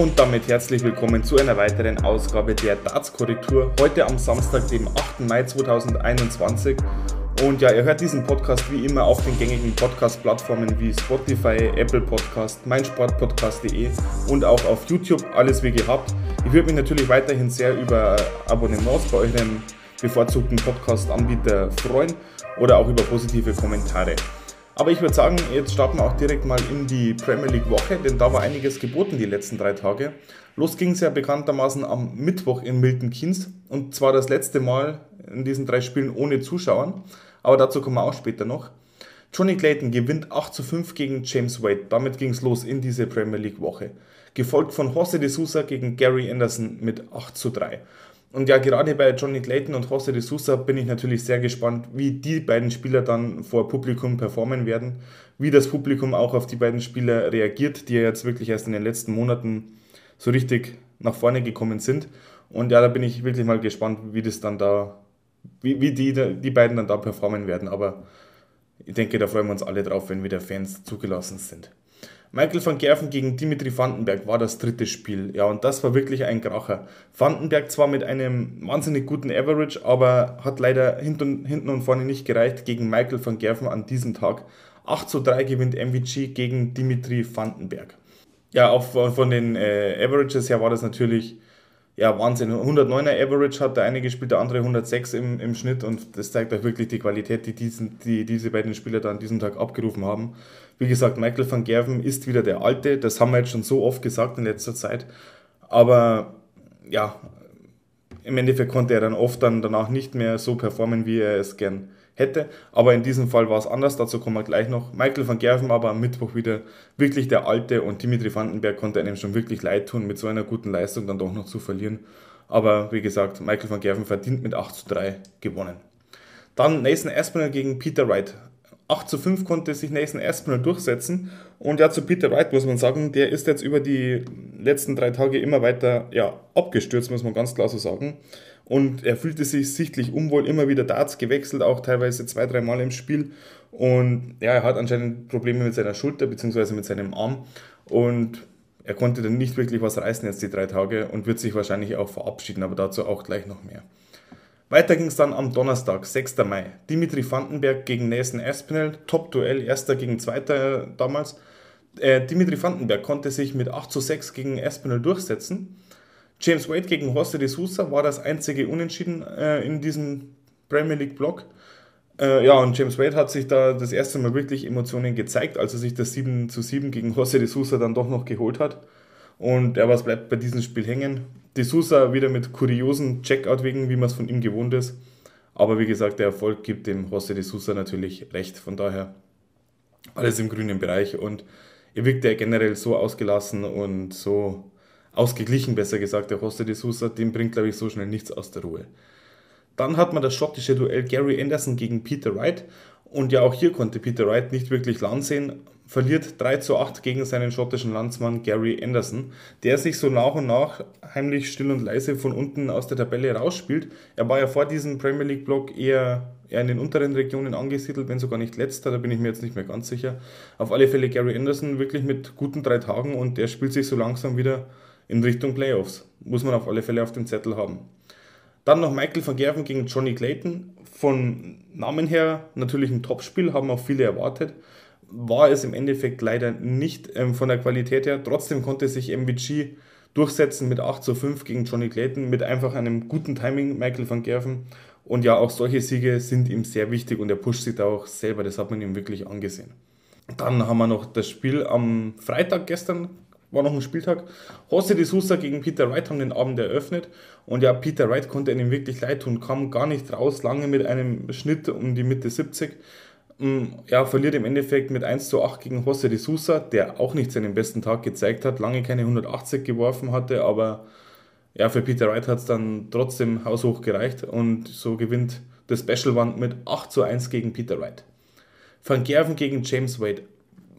Und damit herzlich willkommen zu einer weiteren Ausgabe der Darts-Korrektur. Heute am Samstag, dem 8. Mai 2021. Und ja, ihr hört diesen Podcast wie immer auf den gängigen Podcast-Plattformen wie Spotify, Apple Podcast, meinsportpodcast.de und auch auf YouTube. Alles wie gehabt. Ich würde mich natürlich weiterhin sehr über Abonnements bei eurem bevorzugten Podcast-Anbieter freuen oder auch über positive Kommentare. Aber ich würde sagen, jetzt starten wir auch direkt mal in die Premier League Woche, denn da war einiges geboten die letzten drei Tage. Los ging es ja bekanntermaßen am Mittwoch in Milton Keynes und zwar das letzte Mal in diesen drei Spielen ohne Zuschauern, aber dazu kommen wir auch später noch. Johnny Clayton gewinnt 8 zu 5 gegen James Wade. Damit ging es los in diese Premier League Woche. Gefolgt von Jose de Sousa gegen Gary Anderson mit 8 zu 3. Und ja, gerade bei Johnny Clayton und José de Sousa bin ich natürlich sehr gespannt, wie die beiden Spieler dann vor Publikum performen werden, wie das Publikum auch auf die beiden Spieler reagiert, die ja jetzt wirklich erst in den letzten Monaten so richtig nach vorne gekommen sind. Und ja, da bin ich wirklich mal gespannt, wie das dann da, wie, wie die, die beiden dann da performen werden. Aber ich denke, da freuen wir uns alle drauf, wenn wieder Fans zugelassen sind. Michael van Gerven gegen Dimitri Vandenberg war das dritte Spiel. Ja, und das war wirklich ein Kracher. Vandenberg zwar mit einem wahnsinnig guten Average, aber hat leider hinten, und vorne nicht gereicht gegen Michael van Gerven an diesem Tag. 8 zu 3 gewinnt MVG gegen Dimitri Vandenberg. Ja, auch von den äh, Averages her war das natürlich ja, Wahnsinn. 109er Average hat der eine gespielt, der andere 106 im, im Schnitt und das zeigt auch wirklich die Qualität, die, diesen, die diese beiden Spieler da an diesem Tag abgerufen haben. Wie gesagt, Michael van Gerven ist wieder der Alte, das haben wir jetzt schon so oft gesagt in letzter Zeit, aber ja, im Endeffekt konnte er dann oft dann danach nicht mehr so performen, wie er es gern hätte. Aber in diesem Fall war es anders, dazu kommen wir gleich noch. Michael van Gerven aber am Mittwoch wieder wirklich der Alte und Dimitri Vandenberg konnte einem schon wirklich leid tun, mit so einer guten Leistung dann doch noch zu verlieren. Aber wie gesagt, Michael van Gerven verdient mit 8 zu 3 gewonnen. Dann Nathan Aspinall gegen Peter Wright. 8 zu 5 konnte sich Nathan Aspinall durchsetzen. Und ja, zu Peter Wright muss man sagen, der ist jetzt über die letzten drei Tage immer weiter ja, abgestürzt, muss man ganz klar so sagen und er fühlte sich sichtlich unwohl, immer wieder Darts gewechselt, auch teilweise zwei, drei Mal im Spiel. Und ja, er hat anscheinend Probleme mit seiner Schulter bzw. mit seinem Arm und er konnte dann nicht wirklich was reißen jetzt die drei Tage und wird sich wahrscheinlich auch verabschieden, aber dazu auch gleich noch mehr. Weiter ging es dann am Donnerstag, 6. Mai. Dimitri Vandenberg gegen Nathan Aspinall, Top-Duell, erster gegen zweiter damals. Äh, Dimitri Vandenberg konnte sich mit 8 zu 6 gegen Aspinall durchsetzen. James Wade gegen José de Sousa war das einzige Unentschieden äh, in diesem Premier League Block. Äh, ja, und James Wade hat sich da das erste Mal wirklich Emotionen gezeigt, als er sich das 7 zu 7 gegen José de Sousa dann doch noch geholt hat. Und ja, was bleibt bei diesem Spiel hängen? De Sousa wieder mit kuriosen Checkout wegen, wie man es von ihm gewohnt ist. Aber wie gesagt, der Erfolg gibt dem José de Sousa natürlich recht. Von daher alles im grünen Bereich. Und er wirkt ja generell so ausgelassen und so ausgeglichen, besser gesagt, der José de Sousa, dem bringt, glaube ich, so schnell nichts aus der Ruhe. Dann hat man das schottische Duell Gary Anderson gegen Peter Wright. Und ja, auch hier konnte Peter Wright nicht wirklich Land sehen, verliert 3 zu 8 gegen seinen schottischen Landsmann Gary Anderson, der sich so nach und nach heimlich still und leise von unten aus der Tabelle rausspielt. Er war ja vor diesem Premier League Block eher, eher in den unteren Regionen angesiedelt, wenn sogar nicht letzter, da bin ich mir jetzt nicht mehr ganz sicher. Auf alle Fälle Gary Anderson wirklich mit guten drei Tagen und der spielt sich so langsam wieder in Richtung Playoffs. Muss man auf alle Fälle auf dem Zettel haben. Dann noch Michael van Gerven gegen Johnny Clayton. Von Namen her natürlich ein Topspiel, haben auch viele erwartet. War es im Endeffekt leider nicht ähm, von der Qualität her. Trotzdem konnte sich MVG durchsetzen mit 8 zu 5 gegen Johnny Clayton mit einfach einem guten Timing Michael van Gerven. Und ja, auch solche Siege sind ihm sehr wichtig und er pusht sich da auch selber, das hat man ihm wirklich angesehen. Dann haben wir noch das Spiel am Freitag gestern war noch ein Spieltag. José de Sousa gegen Peter Wright haben den Abend eröffnet. Und ja, Peter Wright konnte ihm wirklich leid tun, kam gar nicht raus, lange mit einem Schnitt um die Mitte 70. Ja, verliert im Endeffekt mit 1 zu 8 gegen José de Sousa, der auch nicht seinen besten Tag gezeigt hat, lange keine 180 geworfen hatte, aber ja, für Peter Wright hat es dann trotzdem haushoch gereicht und so gewinnt das Special One mit 8 zu 1 gegen Peter Wright. Van Gerven gegen James Wade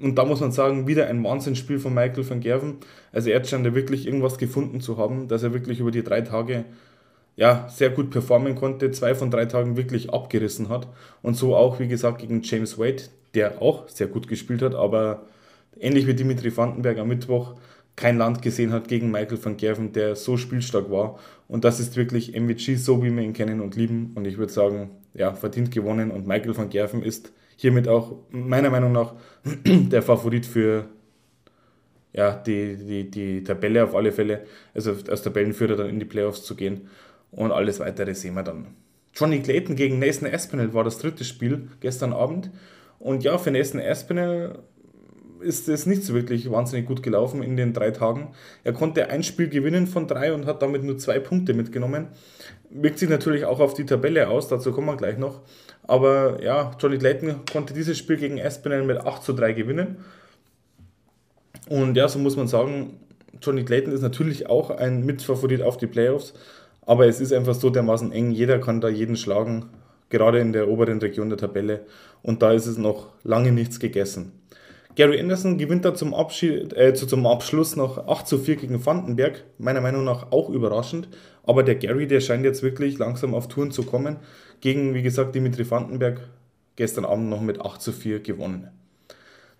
und da muss man sagen, wieder ein Wahnsinnsspiel von Michael van Gerven. Also er scheint da wirklich irgendwas gefunden zu haben, dass er wirklich über die drei Tage ja, sehr gut performen konnte, zwei von drei Tagen wirklich abgerissen hat. Und so auch, wie gesagt, gegen James Wade, der auch sehr gut gespielt hat, aber ähnlich wie Dimitri Vandenberg am Mittwoch, kein Land gesehen hat gegen Michael van Gerven, der so spielstark war. Und das ist wirklich MVG, so wie wir ihn kennen und lieben. Und ich würde sagen, ja, verdient gewonnen. Und Michael van Gerven ist hiermit auch meiner Meinung nach der Favorit für ja, die, die, die Tabelle auf alle Fälle, also als Tabellenführer dann in die Playoffs zu gehen. Und alles weitere sehen wir dann. Johnny Clayton gegen Nathan Aspinall war das dritte Spiel gestern Abend. Und ja, für Nathan Aspinall ist es nicht so wirklich wahnsinnig gut gelaufen in den drei Tagen. Er konnte ein Spiel gewinnen von drei und hat damit nur zwei Punkte mitgenommen. Wirkt sich natürlich auch auf die Tabelle aus, dazu kommen wir gleich noch. Aber ja, Johnny Clayton konnte dieses Spiel gegen Espinel mit 8 zu 3 gewinnen. Und ja, so muss man sagen, Johnny Clayton ist natürlich auch ein Mitfavorit auf die Playoffs, aber es ist einfach so dermaßen eng, jeder kann da jeden schlagen, gerade in der oberen Region der Tabelle. Und da ist es noch lange nichts gegessen. Gary Anderson gewinnt da zum, Abschied, äh, zum Abschluss noch 8 zu 4 gegen Vandenberg. Meiner Meinung nach auch überraschend. Aber der Gary, der scheint jetzt wirklich langsam auf Touren zu kommen. Gegen, wie gesagt, Dimitri Vandenberg gestern Abend noch mit 8 zu 4 gewonnen.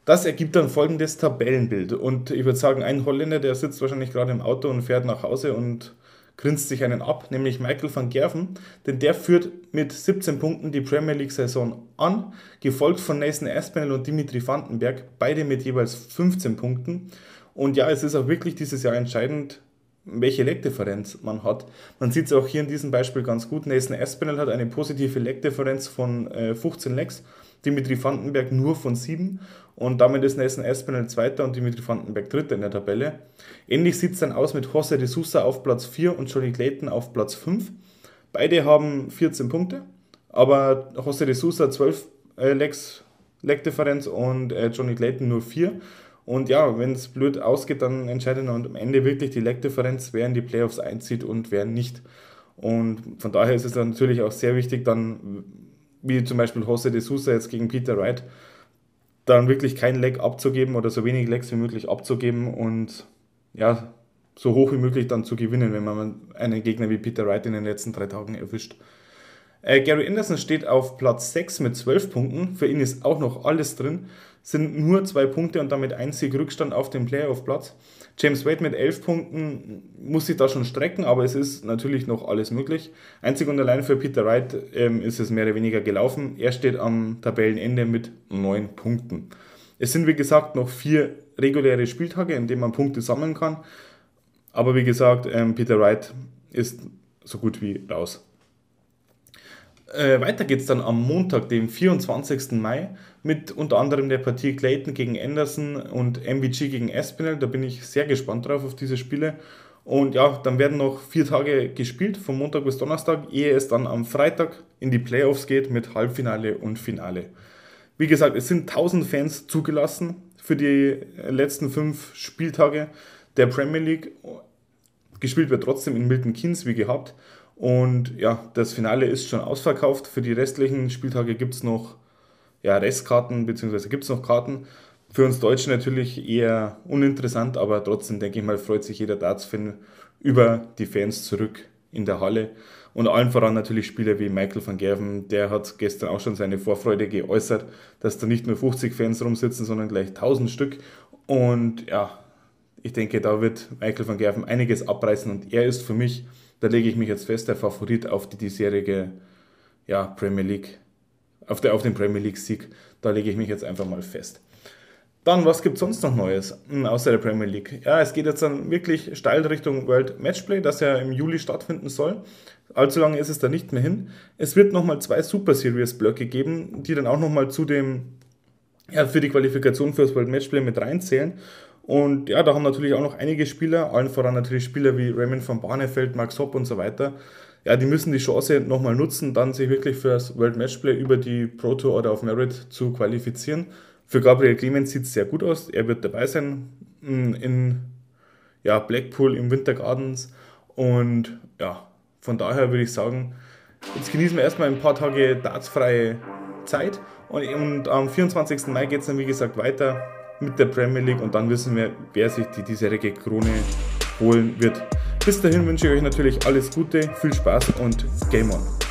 Das ergibt dann folgendes Tabellenbild. Und ich würde sagen, ein Holländer, der sitzt wahrscheinlich gerade im Auto und fährt nach Hause und grinst sich einen ab, nämlich Michael van Gerven, denn der führt mit 17 Punkten die Premier League-Saison an, gefolgt von Nathan Aspinall und Dimitri Vandenberg, beide mit jeweils 15 Punkten. Und ja, es ist auch wirklich dieses Jahr entscheidend, welche Leckdifferenz man hat. Man sieht es auch hier in diesem Beispiel ganz gut. Nathan Aspinall hat eine positive Leckdifferenz von äh, 15 Lecks, Dimitri Vandenberg nur von 7 und damit ist Nathan Aspinall Zweiter und Dimitri Vandenberg Dritter in der Tabelle. Ähnlich sieht es dann aus mit José de Sousa auf Platz 4 und Johnny Clayton auf Platz 5. Beide haben 14 Punkte, aber José de Sousa 12 äh, Leckdifferenz und äh, Johnny Clayton nur 4. Und ja, wenn es blöd ausgeht, dann entscheidet am Ende wirklich die Leckdifferenz, wer in die Playoffs einzieht und wer nicht. Und von daher ist es dann natürlich auch sehr wichtig, dann, wie zum Beispiel Jose de Sousa jetzt gegen Peter Wright, dann wirklich kein Leck abzugeben oder so wenig Lecks wie möglich abzugeben und ja, so hoch wie möglich dann zu gewinnen, wenn man einen Gegner wie Peter Wright in den letzten drei Tagen erwischt. Äh, Gary Anderson steht auf Platz 6 mit 12 Punkten. Für ihn ist auch noch alles drin sind nur zwei Punkte und damit einzig Rückstand auf dem Playoff-Platz. James Wade mit elf Punkten muss sich da schon strecken, aber es ist natürlich noch alles möglich. Einzig und allein für Peter Wright ähm, ist es mehr oder weniger gelaufen. Er steht am Tabellenende mit neun Punkten. Es sind wie gesagt noch vier reguläre Spieltage, in denen man Punkte sammeln kann. Aber wie gesagt, ähm, Peter Wright ist so gut wie raus. Äh, weiter geht es dann am Montag, dem 24. Mai, mit unter anderem der Partie Clayton gegen Anderson und MVG gegen Espinel. Da bin ich sehr gespannt drauf auf diese Spiele. Und ja, dann werden noch vier Tage gespielt, von Montag bis Donnerstag, ehe es dann am Freitag in die Playoffs geht mit Halbfinale und Finale. Wie gesagt, es sind 1000 Fans zugelassen für die letzten fünf Spieltage der Premier League. Gespielt wird trotzdem in Milton Keynes wie gehabt. Und ja, das Finale ist schon ausverkauft. Für die restlichen Spieltage gibt es noch ja, Restkarten, beziehungsweise gibt es noch Karten. Für uns Deutschen natürlich eher uninteressant, aber trotzdem denke ich mal, freut sich jeder Darts-Fan über die Fans zurück in der Halle. Und allen voran natürlich Spieler wie Michael van Gerven, der hat gestern auch schon seine Vorfreude geäußert, dass da nicht nur 50 Fans rumsitzen, sondern gleich 1000 Stück. Und ja, ich denke, da wird Michael van Gerven einiges abreißen und er ist für mich da lege ich mich jetzt fest, der Favorit auf die diesjährige ja, Premier League, auf, der, auf den Premier League-Sieg. Da lege ich mich jetzt einfach mal fest. Dann, was gibt es sonst noch Neues, hm, außer der Premier League? Ja, es geht jetzt dann wirklich steil Richtung World Matchplay, das ja im Juli stattfinden soll. Allzu lange ist es da nicht mehr hin. Es wird nochmal zwei Super Series Blöcke geben, die dann auch nochmal zu dem, ja, für die Qualifikation für das World Matchplay mit reinzählen. Und ja, da haben natürlich auch noch einige Spieler, allen voran natürlich Spieler wie Raymond van Barneveld, Max Hopp und so weiter. Ja, die müssen die Chance nochmal nutzen, dann sich wirklich für das World Matchplay über die Pro Tour oder auf Merit zu qualifizieren. Für Gabriel Clemens sieht es sehr gut aus. Er wird dabei sein in ja, Blackpool im Winter Gardens. Und ja, von daher würde ich sagen, jetzt genießen wir erstmal ein paar Tage dartsfreie Zeit. Und, und am 24. Mai geht es dann, wie gesagt, weiter mit der Premier League und dann wissen wir, wer sich die diesjährige Krone holen wird. Bis dahin wünsche ich euch natürlich alles Gute, viel Spaß und Game On!